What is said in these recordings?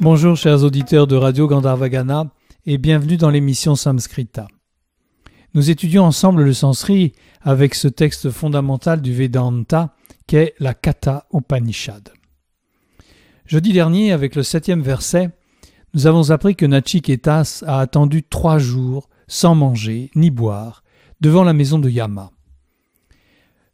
Bonjour chers auditeurs de Radio Gandharvagana et bienvenue dans l'émission Samskrita. Nous étudions ensemble le sanskrit avec ce texte fondamental du Vedanta qu'est la Katha Upanishad. Jeudi dernier, avec le septième verset, nous avons appris que Nachiketas a attendu trois jours sans manger ni boire devant la maison de Yama.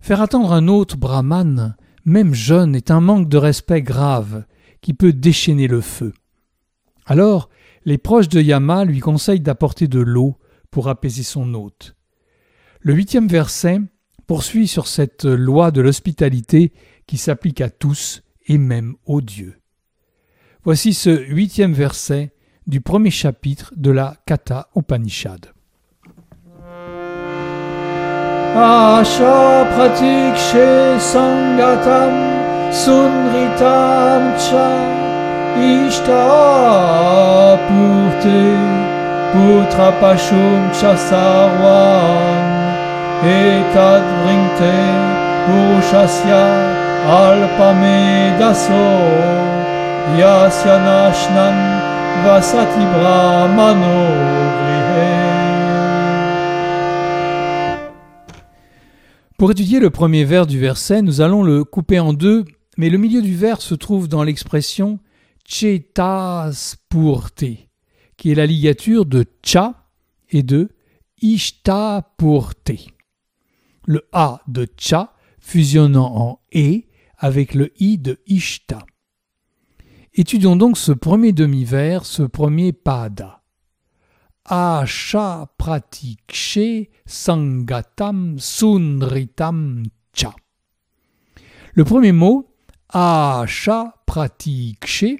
Faire attendre un autre brahman, même jeune, est un manque de respect grave qui peut déchaîner le feu. Alors, les proches de Yama lui conseillent d'apporter de l'eau pour apaiser son hôte. Le huitième verset poursuit sur cette loi de l'hospitalité qui s'applique à tous et même aux dieux. Voici ce huitième verset du premier chapitre de la Katha Upanishad. Sunritam cha ishta purte putra pashum cha sarwan etad vringte purushasya alpame daso yasya nashnan vasati brahmano Pour étudier le premier vers du verset, nous allons le couper en deux, mais le milieu du vers se trouve dans l'expression Chetaspurte, qui est la ligature de cha et de ishtapurte. Le a de cha fusionnant en e avec le i de ishta. Étudions donc ce premier demi-vers, ce premier pada. Asha pratikshe sunritam cha. Le premier mot, Asha pratikshe,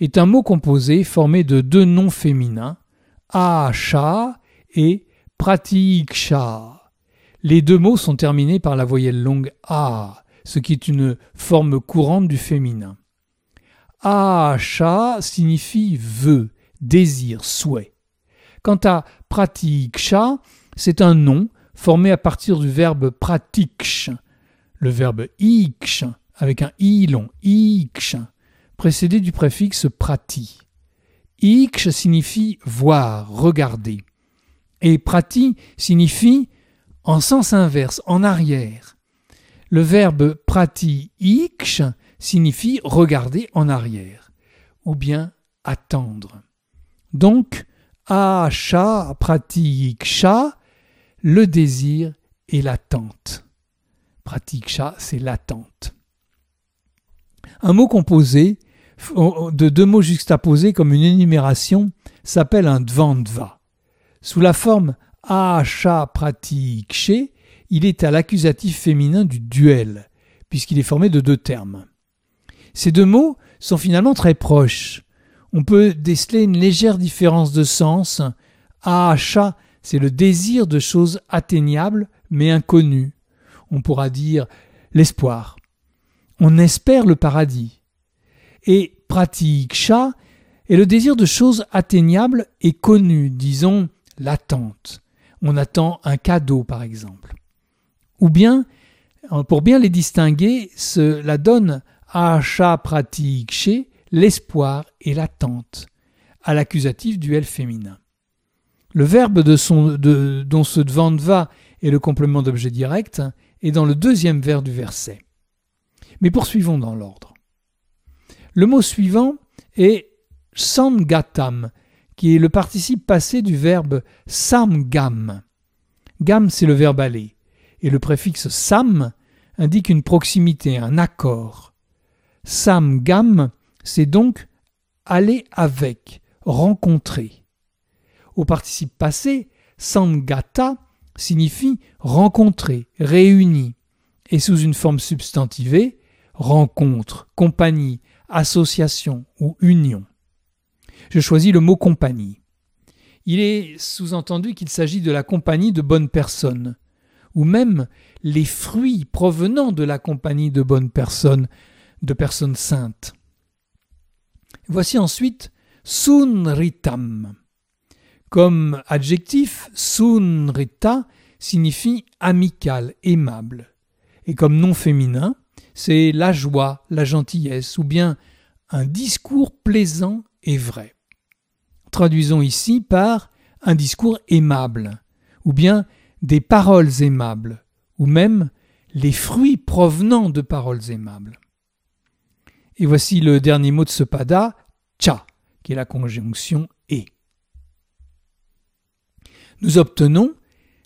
est un mot composé formé de deux noms féminins, Asha et pratiksha. Les deux mots sont terminés par la voyelle longue A, ce qui est une forme courante du féminin. Asha signifie vœu, désir, souhait. Quant à pratiksha, c'est un nom formé à partir du verbe pratiksh, le verbe iksh avec un i long, précédé du préfixe prati. Iksh signifie voir, regarder. Et prati signifie en sens inverse, en arrière. Le verbe prati iksh signifie regarder en arrière, ou bien attendre. Donc, Asha pratiksha, le désir et l'attente. Pratiksha, c'est l'attente. Un mot composé de deux mots juxtaposés comme une énumération s'appelle un dvandva. Sous la forme Asha pratikshe, il est à l'accusatif féminin du duel, puisqu'il est formé de deux termes. Ces deux mots sont finalement très proches on peut déceler une légère différence de sens. Acha, c'est le désir de choses atteignables mais inconnues. On pourra dire l'espoir. On espère le paradis. Et pratiksha est le désir de choses atteignables et connues, disons l'attente. On attend un cadeau par exemple. Ou bien, pour bien les distinguer, cela donne Asha pratikshe l'espoir et l'attente, à l'accusatif duel féminin. Le verbe de son, de, dont ce va est le complément d'objet direct est dans le deuxième vers du verset. Mais poursuivons dans l'ordre. Le mot suivant est samgatam, qui est le participe passé du verbe samgam. Gam, c'est le verbe aller, et le préfixe sam indique une proximité, un accord. Samgam c'est donc aller avec, rencontrer. Au participe passé, sangata signifie rencontrer, réunir, et sous une forme substantivée, rencontre, compagnie, association ou union. Je choisis le mot compagnie. Il est sous-entendu qu'il s'agit de la compagnie de bonnes personnes, ou même les fruits provenant de la compagnie de bonnes personnes, de personnes saintes. Voici ensuite sunritam. Comme adjectif, sunrita signifie amical, aimable. Et comme nom féminin, c'est la joie, la gentillesse, ou bien un discours plaisant et vrai. Traduisons ici par un discours aimable, ou bien des paroles aimables, ou même les fruits provenant de paroles aimables. Et voici le dernier mot de ce pada, cha, qui est la conjonction et. Nous obtenons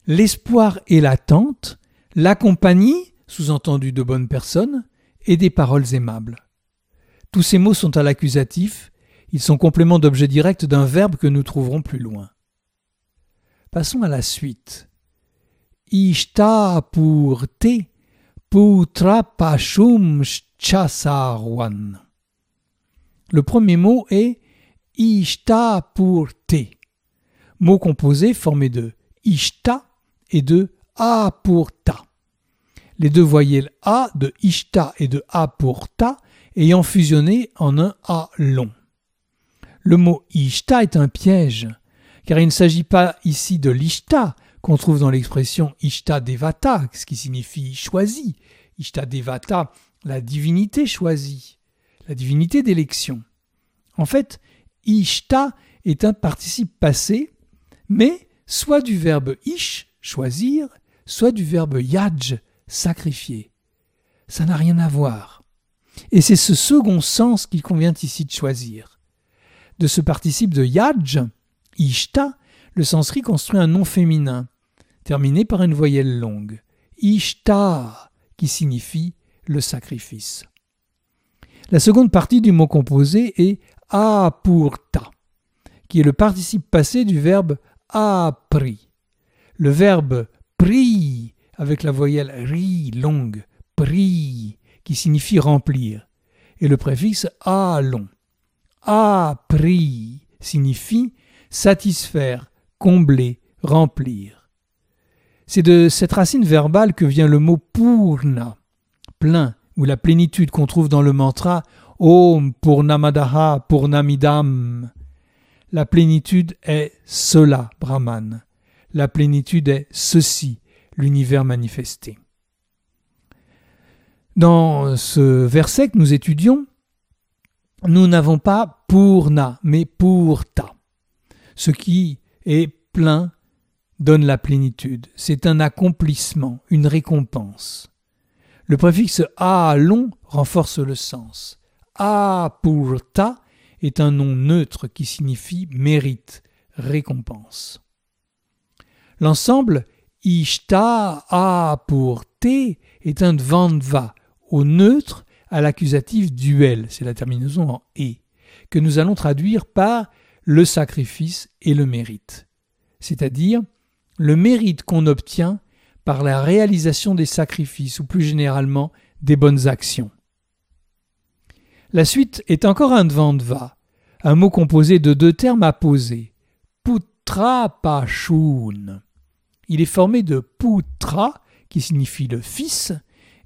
l'espoir et l'attente, la compagnie, sous-entendu de bonnes personnes, et des paroles aimables. Tous ces mots sont à l'accusatif, ils sont compléments d'objet direct d'un verbe que nous trouverons plus loin. Passons à la suite. Ishta pour te putra pashum chasarwan. Le premier mot est ishta pour te, mot composé formé de ishta et de a. Les deux voyelles a de ishta et de a pour ta ayant fusionné en un a long. Le mot ishta est un piège, car il ne s'agit pas ici de l'ishta qu'on trouve dans l'expression ishta devata, ce qui signifie choisi. Ishta devata, la divinité choisie, la divinité d'élection. En fait, ishta est un participe passé, mais soit du verbe ish, choisir, soit du verbe yaj, sacrifier. Ça n'a rien à voir. Et c'est ce second sens qu'il convient ici de choisir. De ce participe de yaj, ishta, le sanskrit construit un nom féminin, terminé par une voyelle longue. Ishta, qui signifie le sacrifice. La seconde partie du mot composé est apurta, qui est le participe passé du verbe appris. Le verbe pri avec la voyelle ri longue, pri, qui signifie remplir, et le préfixe a long. Appris signifie satisfaire, combler, remplir. C'est de cette racine verbale que vient le mot purna, plein, ou la plénitude qu'on trouve dans le mantra Om Purnamadaha Purnamidam. La plénitude est cela, Brahman. La plénitude est ceci, l'univers manifesté. Dans ce verset que nous étudions, nous n'avons pas Purna, mais Purta. Ce qui est plein donne la plénitude. C'est un accomplissement, une récompense. Le préfixe a long renforce le sens. A purta est un nom neutre qui signifie mérite, récompense. L'ensemble ishta a pour te est un dvandva au neutre à l'accusatif duel, c'est la terminaison en et, que nous allons traduire par le sacrifice et le mérite, c'est-à-dire le mérite qu'on obtient par la réalisation des sacrifices ou plus généralement des bonnes actions. La suite est encore un dvandva, un mot composé de deux termes apposés, putra pashun. Il est formé de putra, qui signifie le fils,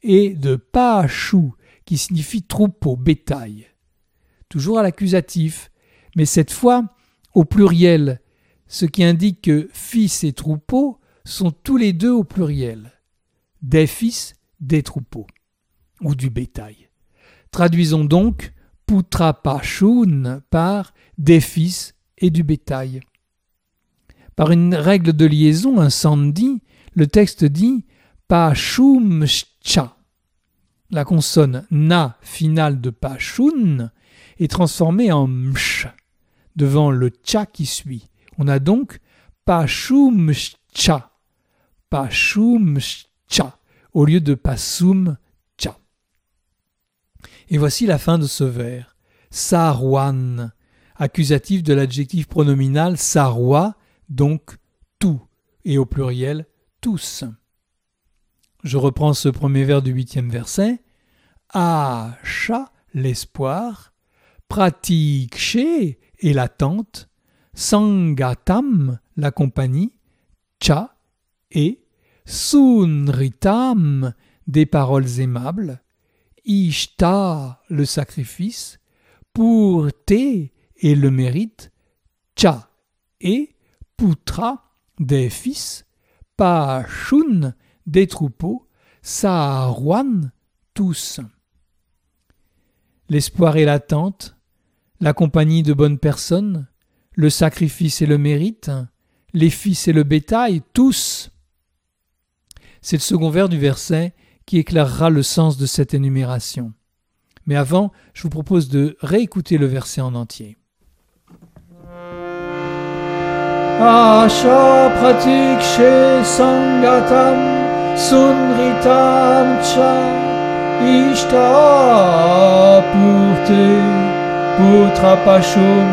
et de pashu, qui signifie troupeau, bétail. Toujours à l'accusatif, mais cette fois au pluriel, ce qui indique que fils et troupeau sont tous les deux au pluriel. Des fils, des troupeaux, ou du bétail. Traduisons donc putra pashun par des fils et du bétail. Par une règle de liaison, un sandhi, le texte dit pashumcha. La consonne na finale de pashun est transformée en msh devant le cha qui suit. On a donc pashumcha, pashumcha au lieu de pasum cha. Et voici la fin de ce vers. Sarwan, accusatif de l'adjectif pronominal sarwa, donc tout, et au pluriel tous. Je reprends ce premier vers du huitième verset. Acha, l'espoir, pratique et l'attente, sangatam, la compagnie, cha et sunritam, des paroles aimables, ishta, le sacrifice, pour te et le mérite, cha et putra, des fils, pashun, des troupeaux, saarwan, tous. L'espoir et l'attente, la compagnie de bonnes personnes, le sacrifice et le mérite, les fils et le bétail, tous. C'est le second vers du verset qui éclairera le sens de cette énumération. Mais avant, je vous propose de réécouter le verset en entier. Asha pratik she sangatam sunritam cha ishta purte putra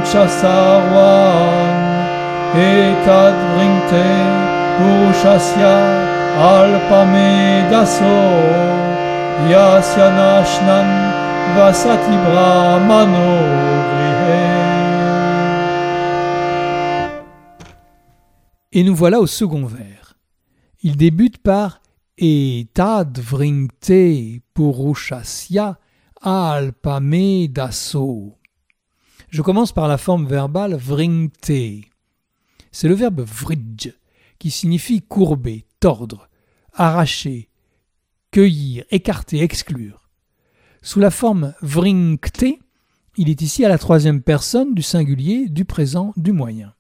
cha sarwan etad vringte purushasya alpame daso yasya nashnan vasati brahmano Et nous voilà au second vers. Il débute par Etad vringte purushasya alpame daso. Je commence par la forme verbale vringte. C'est le verbe vridj qui signifie courber, tordre, arracher, cueillir, écarter, exclure. Sous la forme vringte, il est ici à la troisième personne du singulier, du présent, du moyen.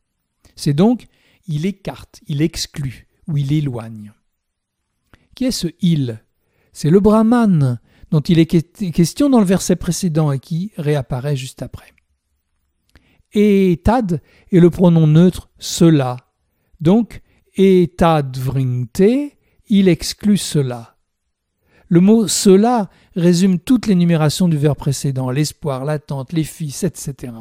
C'est donc il écarte, il exclut ou il éloigne. Qui est ce il? C'est le Brahman dont il est question dans le verset précédent et qui réapparaît juste après. Et tad est le pronom neutre cela. Donc, et tad il exclut cela. Le mot cela résume toute l'énumération du verbe précédent, l'espoir, l'attente, les fils, etc.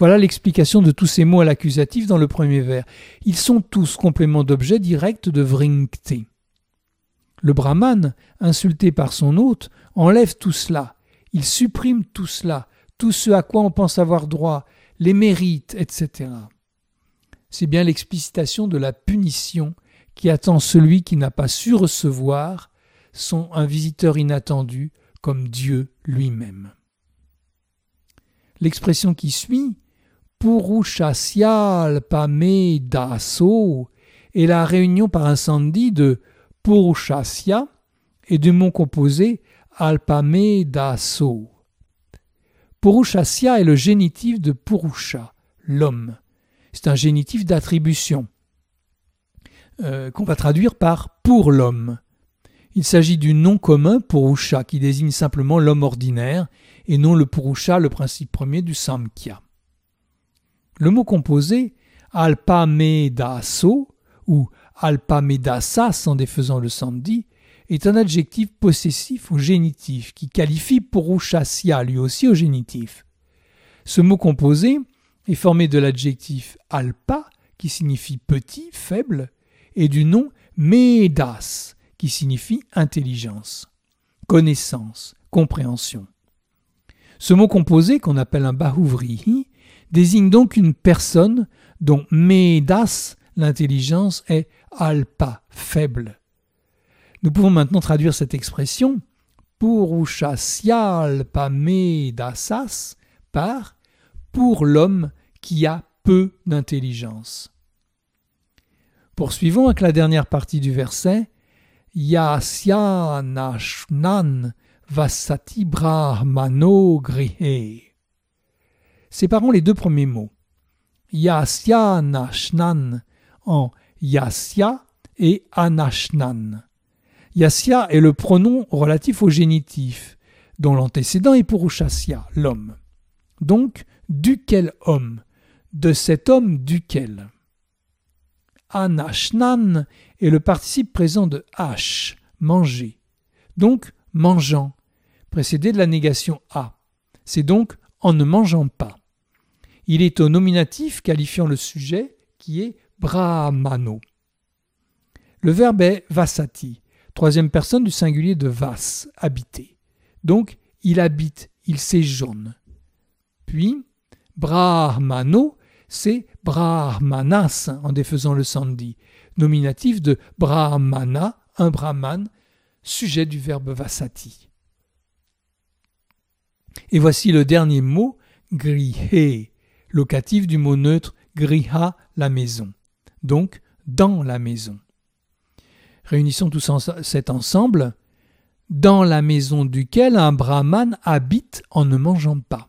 Voilà l'explication de tous ces mots à l'accusatif dans le premier vers. Ils sont tous compléments d'objet direct de vringte. Le brahman, insulté par son hôte, enlève tout cela. Il supprime tout cela, tout ce à quoi on pense avoir droit, les mérites, etc. C'est bien l'explicitation de la punition qui attend celui qui n'a pas su recevoir son un visiteur inattendu comme Dieu lui-même. L'expression qui suit Purushasyal Daso est la réunion par incendie de Purushasya et du mot composé Alpamedaso. Purushasya est le génitif de Purusha, l'homme. C'est un génitif d'attribution euh, qu'on va traduire par pour l'homme. Il s'agit du nom commun Purusha qui désigne simplement l'homme ordinaire et non le Purusha, le principe premier du Samkhya. Le mot composé alpamedaso ou alpamedasas en défaisant le samedi est un adjectif possessif au génitif qui qualifie purushasya lui aussi au génitif. Ce mot composé est formé de l'adjectif alpa qui signifie petit, faible, et du nom medas qui signifie intelligence, connaissance, compréhension. Ce mot composé qu'on appelle un bahuvrihi désigne donc une personne dont Medas, l'intelligence, est alpa, faible. Nous pouvons maintenant traduire cette expression Purushasyalpa Medasas par pour l'homme qui a peu d'intelligence. Poursuivons avec la dernière partie du verset Yasyanashnan vasati brahmano grihe. Séparons les deux premiers mots. Yasya nashnan en yasya et anashnan. Yasya est le pronom relatif au génitif, dont l'antécédent est purushasya, l'homme. Donc, duquel homme? De cet homme duquel? Anashnan est le participe présent de h, manger. Donc, mangeant, précédé de la négation a. C'est donc en ne mangeant pas. Il est au nominatif qualifiant le sujet qui est brahmano. Le verbe est vasati, troisième personne du singulier de vas, habiter. Donc, il habite, il séjourne. Puis, brahmano, c'est brahmanas en défaisant le sandhi, nominatif de brahmana, un brahman, sujet du verbe vasati. Et voici le dernier mot, grihe, locatif du mot neutre griha, la maison. Donc, dans la maison. Réunissons tous cet ensemble. Dans la maison duquel un brahman habite en ne mangeant pas.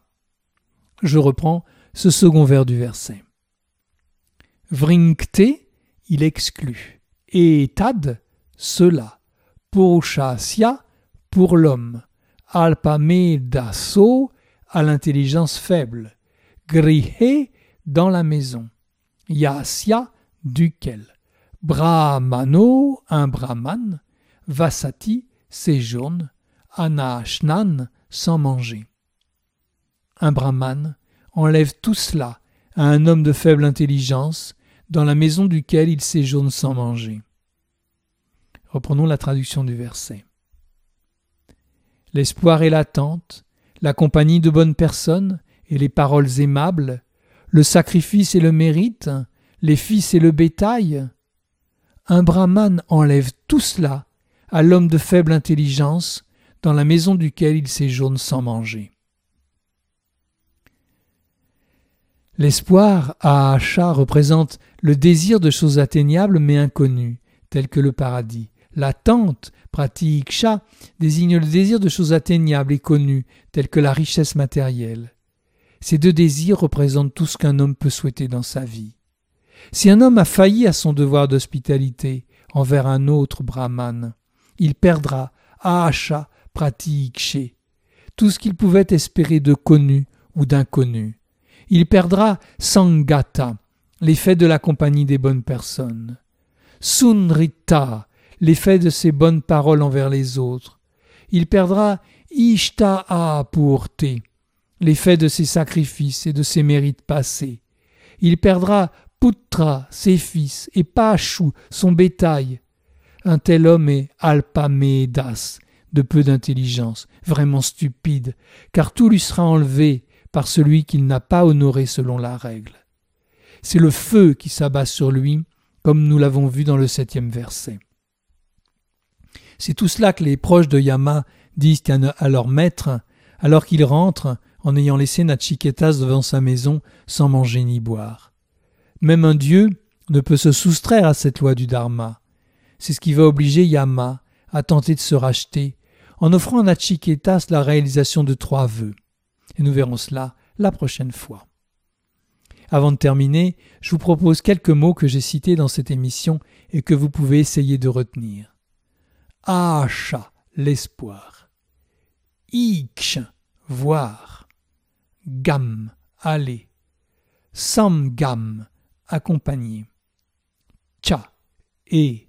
Je reprends ce second vers du verset. Vrinkte, il exclut. Et tad, cela. Purushasya, pour l'homme. Alpamedaso, à l'intelligence faible. Grihe, dans la maison. Yasya, duquel? Brahmano, un brahman. Vasati, séjourne. Anashnan, sans manger. Un brahman enlève tout cela à un homme de faible intelligence dans la maison duquel il séjourne sans manger. Reprenons la traduction du verset. L'espoir et l'attente, la compagnie de bonnes personnes et les paroles aimables, le sacrifice et le mérite, les fils et le bétail. Un brahman enlève tout cela à l'homme de faible intelligence dans la maison duquel il séjourne sans manger. L'espoir à Acha représente le désir de choses atteignables mais inconnues, telles que le paradis. L'attente, pratique chat, désigne le désir de choses atteignables et connues, telles que la richesse matérielle. Ces deux désirs représentent tout ce qu'un homme peut souhaiter dans sa vie. Si un homme a failli à son devoir d'hospitalité envers un autre brahman, il perdra Acha pratique tout ce qu'il pouvait espérer de connu ou d'inconnu. Il perdra Sangata, l'effet de la compagnie des bonnes personnes. Sunrita, l'effet de ses bonnes paroles envers les autres. Il perdra Ishta'a pour l'effet de ses sacrifices et de ses mérites passés. Il perdra Putra, ses fils, et Pashu, son bétail. Un tel homme est Alpamedas, de peu d'intelligence, vraiment stupide, car tout lui sera enlevé par celui qu'il n'a pas honoré selon la règle. C'est le feu qui s'abat sur lui, comme nous l'avons vu dans le septième verset. C'est tout cela que les proches de Yama disent à leur maître, alors qu'il rentre en ayant laissé Nachiketas devant sa maison sans manger ni boire. Même un dieu ne peut se soustraire à cette loi du Dharma. C'est ce qui va obliger Yama à tenter de se racheter en offrant à Nachiketas la réalisation de trois vœux. Et nous verrons cela la prochaine fois. Avant de terminer, je vous propose quelques mots que j'ai cités dans cette émission et que vous pouvez essayer de retenir. Acha, l'espoir. Voir. Gam, aller. Samgam, accompagner. Cha, et.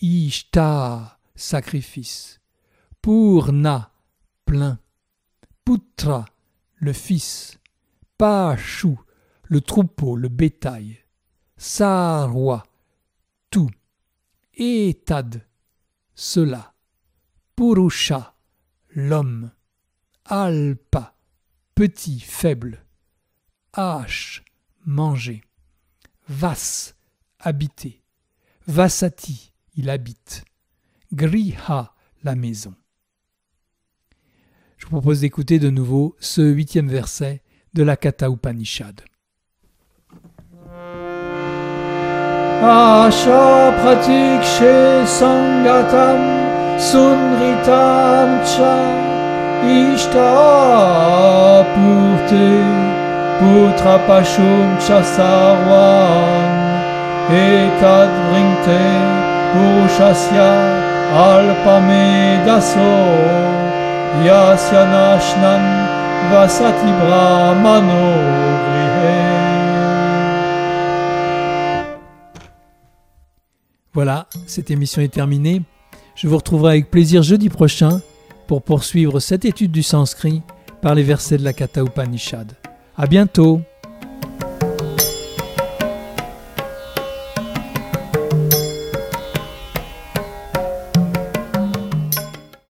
Ishta, sacrifice. Purna, plein. Putra, le fils. Pashu, le troupeau, le bétail. Sarwa, tout. Etad, cela. Purusha, l'homme. Alpa, petit, faible. Ash, manger. Vas, habiter. Vasati, il habite. Griha, la maison. Je vous propose d'écouter de nouveau ce huitième verset de la Katha Upanishad. Asha pratik she sangatam sunritam cha ishta purte putra pashum cha sarwan etad vringte purushasya alpame daso Voilà, cette émission est terminée. Je vous retrouverai avec plaisir jeudi prochain pour poursuivre cette étude du sanskrit par les versets de la Katha Upanishad. À bientôt!